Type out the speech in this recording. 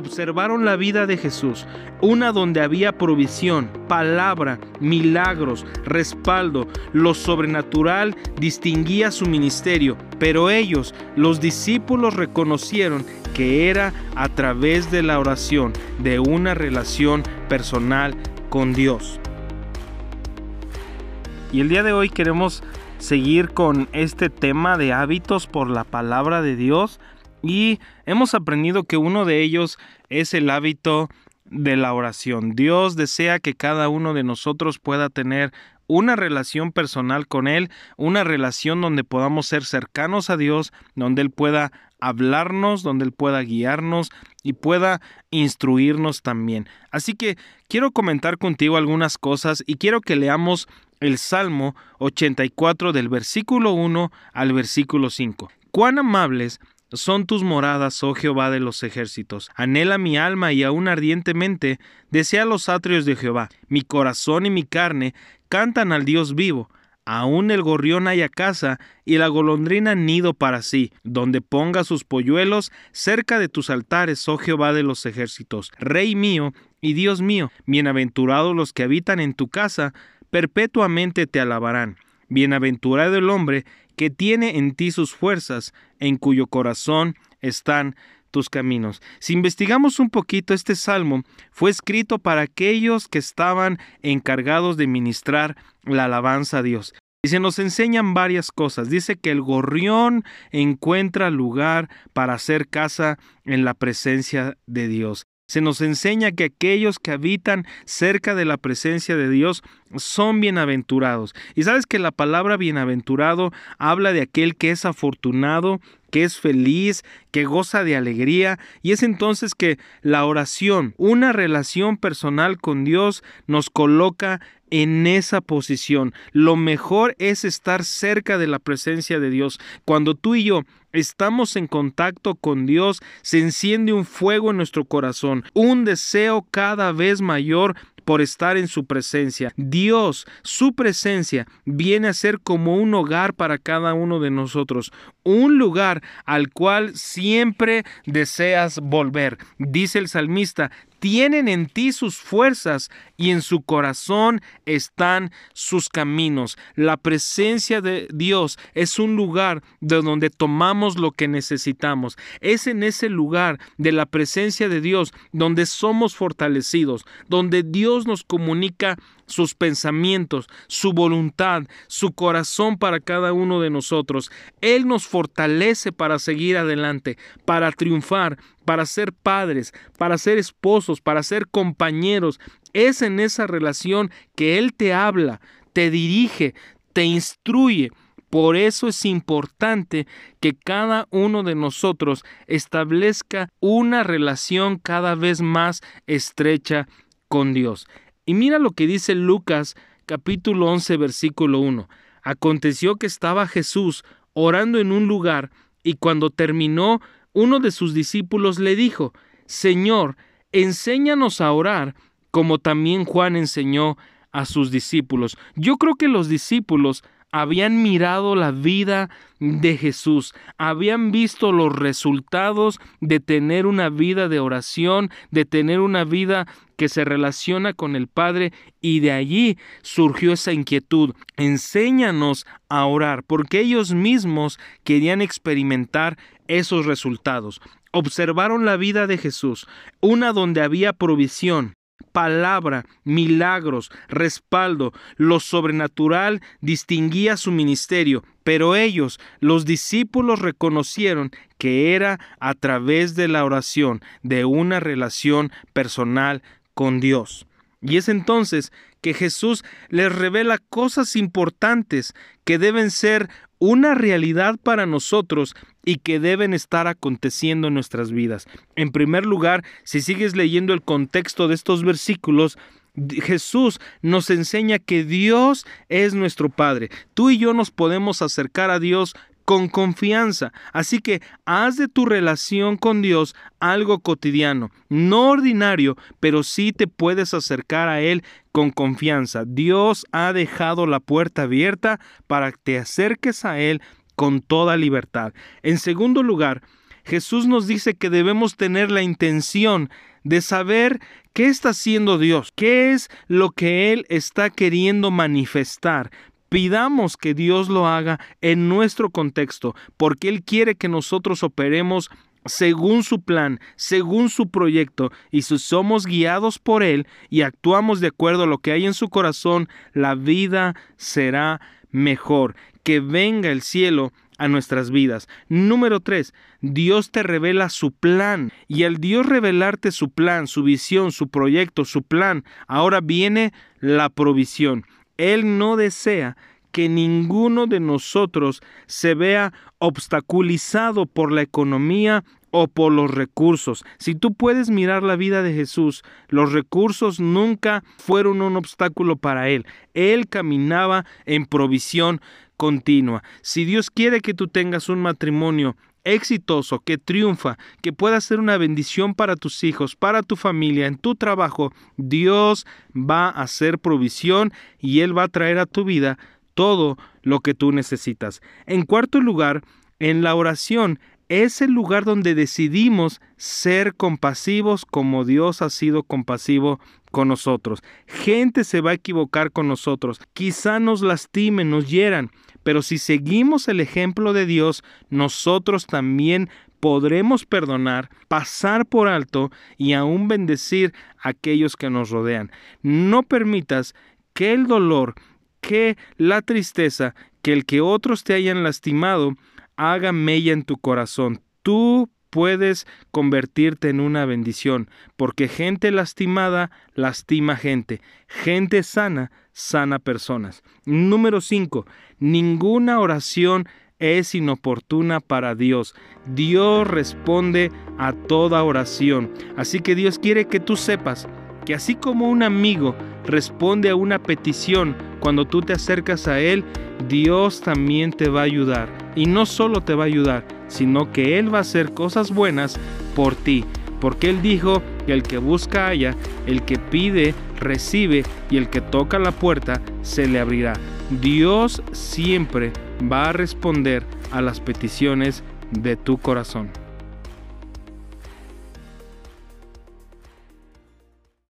observaron la vida de Jesús, una donde había provisión, palabra, milagros, respaldo, lo sobrenatural distinguía su ministerio, pero ellos, los discípulos, reconocieron que era a través de la oración, de una relación personal con Dios. Y el día de hoy queremos seguir con este tema de hábitos por la palabra de Dios y hemos aprendido que uno de ellos es el hábito de la oración. Dios desea que cada uno de nosotros pueda tener una relación personal con Él, una relación donde podamos ser cercanos a Dios, donde Él pueda hablarnos, donde Él pueda guiarnos y pueda instruirnos también. Así que quiero comentar contigo algunas cosas y quiero que leamos el Salmo 84 del versículo 1 al versículo 5. Cuán amables son tus moradas, oh Jehová de los ejércitos. Anhela mi alma y aún ardientemente desea los atrios de Jehová. Mi corazón y mi carne cantan al Dios vivo. Aún el gorrión haya casa y la golondrina nido para sí, donde ponga sus polluelos cerca de tus altares, oh Jehová de los ejércitos. Rey mío y Dios mío, bienaventurados los que habitan en tu casa, perpetuamente te alabarán. Bienaventurado el hombre que tiene en ti sus fuerzas, en cuyo corazón están tus caminos. Si investigamos un poquito, este salmo fue escrito para aquellos que estaban encargados de ministrar la alabanza a Dios. Y se nos enseñan varias cosas. Dice que el gorrión encuentra lugar para hacer casa en la presencia de Dios se nos enseña que aquellos que habitan cerca de la presencia de Dios son bienaventurados. Y sabes que la palabra bienaventurado habla de aquel que es afortunado, que es feliz, que goza de alegría, y es entonces que la oración, una relación personal con Dios, nos coloca en esa posición. Lo mejor es estar cerca de la presencia de Dios. Cuando tú y yo estamos en contacto con Dios, se enciende un fuego en nuestro corazón, un deseo cada vez mayor por estar en su presencia. Dios, su presencia, viene a ser como un hogar para cada uno de nosotros, un lugar al cual siempre deseas volver. Dice el salmista, tienen en ti sus fuerzas y en su corazón están sus caminos. La presencia de Dios es un lugar de donde tomamos lo que necesitamos. Es en ese lugar de la presencia de Dios donde somos fortalecidos, donde Dios nos comunica sus pensamientos, su voluntad, su corazón para cada uno de nosotros. Él nos fortalece para seguir adelante, para triunfar, para ser padres, para ser esposos, para ser compañeros. Es en esa relación que Él te habla, te dirige, te instruye. Por eso es importante que cada uno de nosotros establezca una relación cada vez más estrecha con Dios. Y mira lo que dice Lucas capítulo 11 versículo 1. Aconteció que estaba Jesús orando en un lugar y cuando terminó, uno de sus discípulos le dijo, Señor, enséñanos a orar como también Juan enseñó a sus discípulos. Yo creo que los discípulos habían mirado la vida de Jesús, habían visto los resultados de tener una vida de oración, de tener una vida que se relaciona con el Padre y de allí surgió esa inquietud. Enséñanos a orar, porque ellos mismos querían experimentar esos resultados. Observaron la vida de Jesús, una donde había provisión, palabra, milagros, respaldo, lo sobrenatural distinguía su ministerio, pero ellos, los discípulos, reconocieron que era a través de la oración, de una relación personal con Dios. Y es entonces que Jesús les revela cosas importantes que deben ser una realidad para nosotros y que deben estar aconteciendo en nuestras vidas. En primer lugar, si sigues leyendo el contexto de estos versículos, Jesús nos enseña que Dios es nuestro Padre. Tú y yo nos podemos acercar a Dios con confianza. Así que haz de tu relación con Dios algo cotidiano, no ordinario, pero sí te puedes acercar a Él con confianza. Dios ha dejado la puerta abierta para que te acerques a Él con toda libertad. En segundo lugar, Jesús nos dice que debemos tener la intención de saber qué está haciendo Dios, qué es lo que Él está queriendo manifestar. Pidamos que Dios lo haga en nuestro contexto, porque Él quiere que nosotros operemos según su plan, según su proyecto, y si somos guiados por Él y actuamos de acuerdo a lo que hay en su corazón, la vida será mejor. Que venga el cielo a nuestras vidas. Número 3. Dios te revela su plan. Y al Dios revelarte su plan, su visión, su proyecto, su plan, ahora viene la provisión. Él no desea que ninguno de nosotros se vea obstaculizado por la economía o por los recursos. Si tú puedes mirar la vida de Jesús, los recursos nunca fueron un obstáculo para él. Él caminaba en provisión continua. Si Dios quiere que tú tengas un matrimonio exitoso, que triunfa, que pueda ser una bendición para tus hijos, para tu familia, en tu trabajo, Dios va a hacer provisión y Él va a traer a tu vida todo lo que tú necesitas. En cuarto lugar, en la oración es el lugar donde decidimos ser compasivos como Dios ha sido compasivo con nosotros. Gente se va a equivocar con nosotros, quizá nos lastimen, nos hieran, pero si seguimos el ejemplo de Dios, nosotros también podremos perdonar, pasar por alto y aún bendecir a aquellos que nos rodean. No permitas que el dolor, que la tristeza, que el que otros te hayan lastimado, haga mella en tu corazón. Tú puedes convertirte en una bendición, porque gente lastimada lastima gente, gente sana sana personas. Número 5. Ninguna oración es inoportuna para Dios. Dios responde a toda oración. Así que Dios quiere que tú sepas que así como un amigo responde a una petición cuando tú te acercas a Él, Dios también te va a ayudar. Y no solo te va a ayudar, sino que Él va a hacer cosas buenas por ti. Porque Él dijo que el que busca haya, el que pide recibe y el que toca la puerta se le abrirá. Dios siempre va a responder a las peticiones de tu corazón.